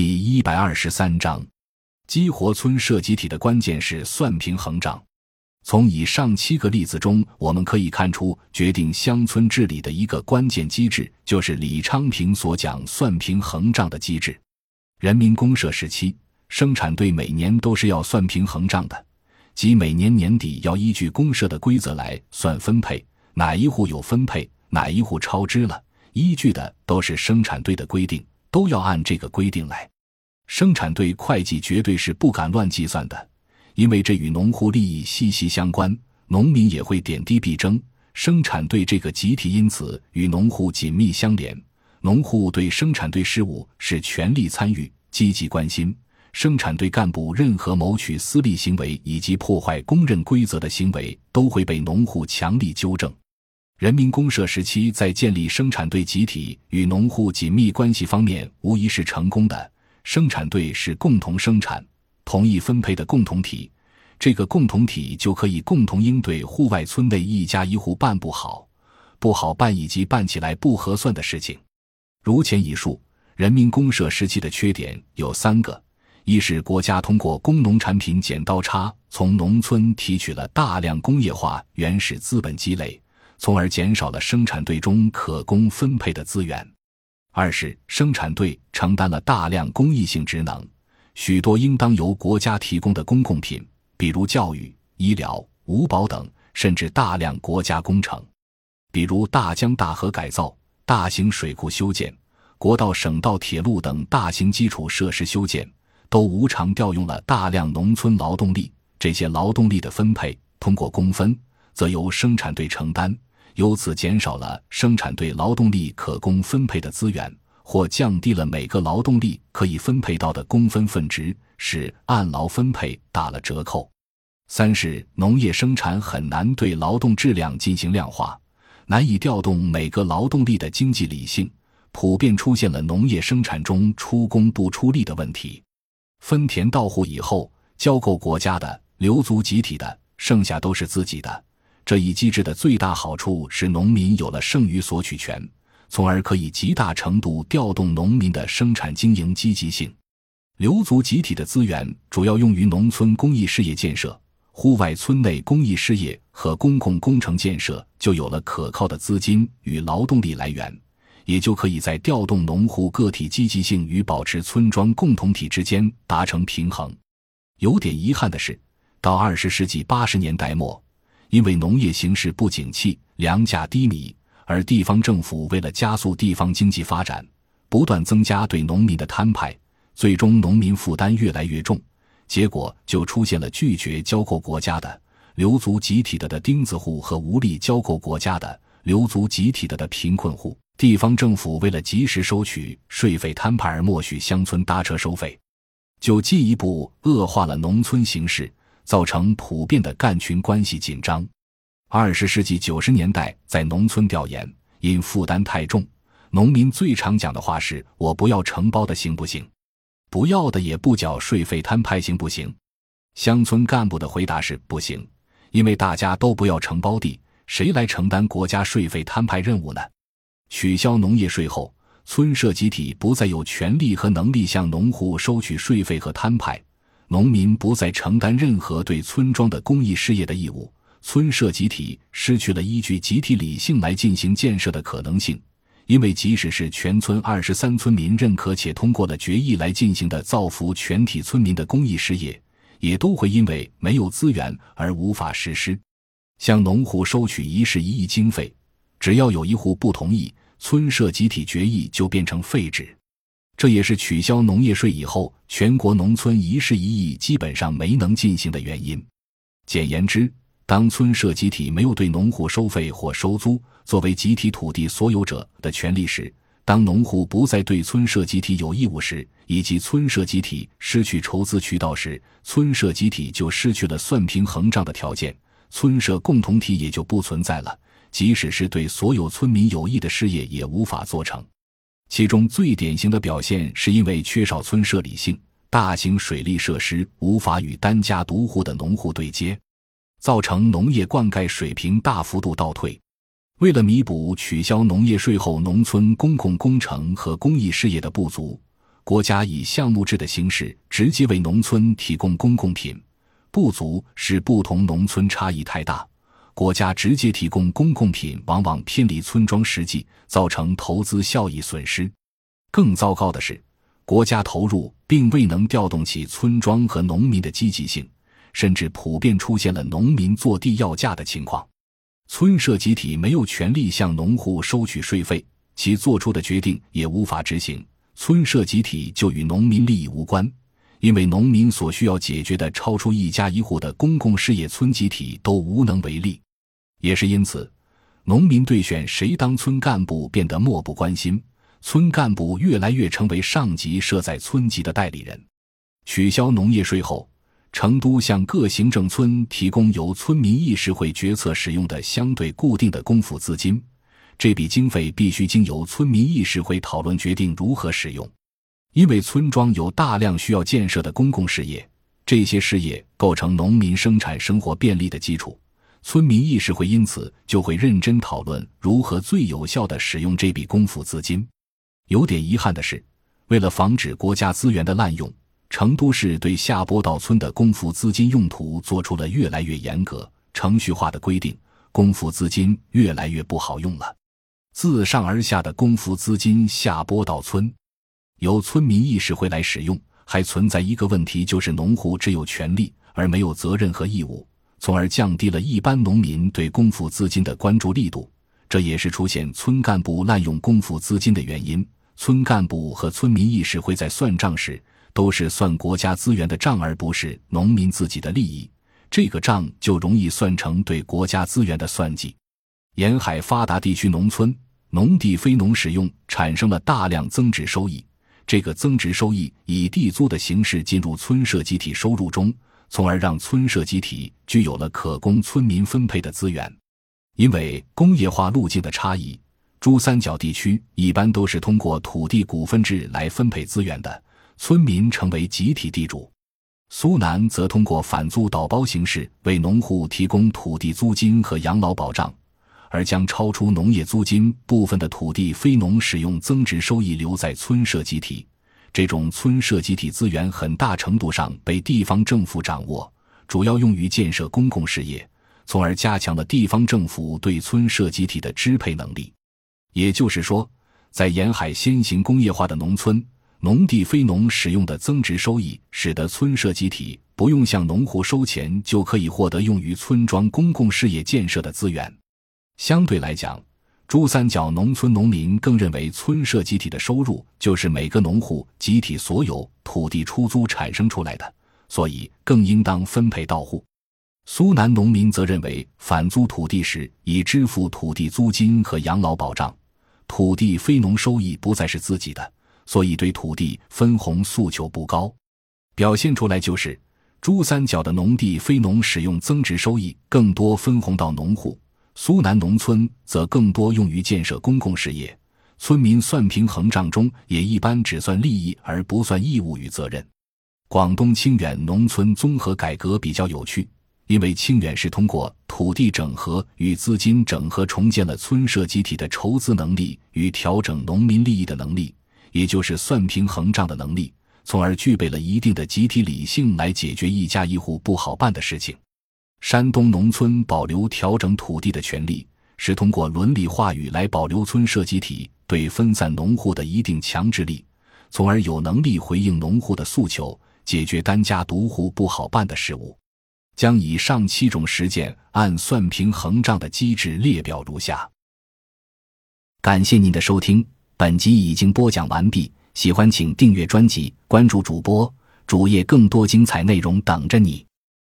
第一百二十三章，激活村社集体的关键是算平衡账。从以上七个例子中，我们可以看出，决定乡村治理的一个关键机制，就是李昌平所讲算平衡账的机制。人民公社时期，生产队每年都是要算平衡账的，即每年年底要依据公社的规则来算分配，哪一户有分配，哪一户超支了，依据的都是生产队的规定。都要按这个规定来，生产队会计绝对是不敢乱计算的，因为这与农户利益息息相关，农民也会点滴必争。生产队这个集体因此与农户紧密相连，农户对生产队事务是全力参与、积极关心。生产队干部任何谋取私利行为以及破坏公认规则的行为，都会被农户强力纠正。人民公社时期在建立生产队集体与农户紧密关系方面，无疑是成功的。生产队是共同生产、同一分配的共同体，这个共同体就可以共同应对户外村内一家一户办不好、不好办以及办起来不合算的事情。如前已述，人民公社时期的缺点有三个：一是国家通过工农产品剪刀差，从农村提取了大量工业化原始资本积累。从而减少了生产队中可供分配的资源。二是生产队承担了大量公益性职能，许多应当由国家提供的公共品，比如教育、医疗、五保等，甚至大量国家工程，比如大江大河改造、大型水库修建、国道、省道、铁路等大型基础设施修建，都无偿调用了大量农村劳动力。这些劳动力的分配，通过公分，则由生产队承担。由此减少了生产队劳动力可供分配的资源，或降低了每个劳动力可以分配到的工分分值，使按劳分配打了折扣。三是农业生产很难对劳动质量进行量化，难以调动每个劳动力的经济理性，普遍出现了农业生产中出工不出力的问题。分田到户以后，交够国家的，留足集体的，剩下都是自己的。这一机制的最大好处是，农民有了剩余索取权，从而可以极大程度调动农民的生产经营积极性。留足集体的资源主要用于农村公益事业建设，户外村内公益事业和公共工程建设就有了可靠的资金与劳动力来源，也就可以在调动农户个体积极性与保持村庄共同体之间达成平衡。有点遗憾的是，到二十世纪八十年代末。因为农业形势不景气，粮价低迷，而地方政府为了加速地方经济发展，不断增加对农民的摊派，最终农民负担越来越重，结果就出现了拒绝交够国家的留足集体的的钉子户和无力交够国家的留足集体的的贫困户。地方政府为了及时收取税费摊派而默许乡村搭车收费，就进一步恶化了农村形势。造成普遍的干群关系紧张。二十世纪九十年代，在农村调研，因负担太重，农民最常讲的话是：“我不要承包的，行不行？不要的也不缴税费摊派，行不行？”乡村干部的回答是：“不行，因为大家都不要承包地，谁来承担国家税费摊派任务呢？”取消农业税后，村社集体不再有权利和能力向农户收取税费和摊派。农民不再承担任何对村庄的公益事业的义务，村社集体失去了依据集体理性来进行建设的可能性。因为即使是全村二十三村民认可且通过了决议来进行的造福全体村民的公益事业，也都会因为没有资源而无法实施。向农户收取一事一议经费，只要有一户不同意，村社集体决议就变成废纸。这也是取消农业税以后，全国农村一事一议基本上没能进行的原因。简言之，当村社集体没有对农户收费或收租作为集体土地所有者的权利时，当农户不再对村社集体有义务时，以及村社集体失去筹资渠道时，村社集体就失去了算平衡账的条件，村社共同体也就不存在了。即使是对所有村民有益的事业，也无法做成。其中最典型的表现，是因为缺少村社理性，大型水利设施无法与单家独户的农户对接，造成农业灌溉水平大幅度倒退。为了弥补取消农业税后农村公共工程和公益事业的不足，国家以项目制的形式直接为农村提供公共品，不足是不同农村差异太大。国家直接提供公共品，往往偏离村庄实际，造成投资效益损失。更糟糕的是，国家投入并未能调动起村庄和农民的积极性，甚至普遍出现了农民坐地要价的情况。村社集体没有权利向农户收取税费，其做出的决定也无法执行。村社集体就与农民利益无关。因为农民所需要解决的超出一家一户的公共事业，村集体都无能为力。也是因此，农民对选谁当村干部变得漠不关心，村干部越来越成为上级设在村级的代理人。取消农业税后，成都向各行政村提供由村民议事会决策使用的相对固定的公抚资金，这笔经费必须经由村民议事会讨论决定如何使用。因为村庄有大量需要建设的公共事业，这些事业构成农民生产生活便利的基础。村民议事会因此就会认真讨论如何最有效地使用这笔公抚资金。有点遗憾的是，为了防止国家资源的滥用，成都市对下坡道村的公抚资金用途做出了越来越严格、程序化的规定，公抚资金越来越不好用了。自上而下的公抚资金下坡道村。由村民议事会来使用，还存在一个问题，就是农户只有权利而没有责任和义务，从而降低了一般农民对公付资金的关注力度。这也是出现村干部滥用公付资金的原因。村干部和村民议事会在算账时，都是算国家资源的账，而不是农民自己的利益。这个账就容易算成对国家资源的算计。沿海发达地区农村农地非农使用产生了大量增值收益。这个增值收益以地租的形式进入村社集体收入中，从而让村社集体具有了可供村民分配的资源。因为工业化路径的差异，珠三角地区一般都是通过土地股份制来分配资源的，村民成为集体地主；苏南则通过反租倒包形式为农户提供土地租金和养老保障。而将超出农业租金部分的土地非农使用增值收益留在村社集体，这种村社集体资源很大程度上被地方政府掌握，主要用于建设公共事业，从而加强了地方政府对村社集体的支配能力。也就是说，在沿海先行工业化的农村，农地非农使用的增值收益，使得村社集体不用向农户收钱，就可以获得用于村庄公共事业建设的资源。相对来讲，珠三角农村农民更认为村社集体的收入就是每个农户集体所有土地出租产生出来的，所以更应当分配到户。苏南农民则认为反租土地时已支付土地租金和养老保障，土地非农收益不再是自己的，所以对土地分红诉求不高。表现出来就是，珠三角的农地非农使用增值收益更多分红到农户。苏南农村则更多用于建设公共事业，村民算平衡账中也一般只算利益而不算义务与责任。广东清远农村综合改革比较有趣，因为清远是通过土地整合与资金整合重建了村社集体的筹资能力与调整农民利益的能力，也就是算平衡账的能力，从而具备了一定的集体理性来解决一家一户不好办的事情。山东农村保留调整土地的权利，是通过伦理话语来保留村社集体对分散农户的一定强制力，从而有能力回应农户的诉求，解决单家独户不好办的事务。将以上七种实践按算平衡账的机制列表如下。感谢您的收听，本集已经播讲完毕。喜欢请订阅专辑，关注主播主页，更多精彩内容等着你。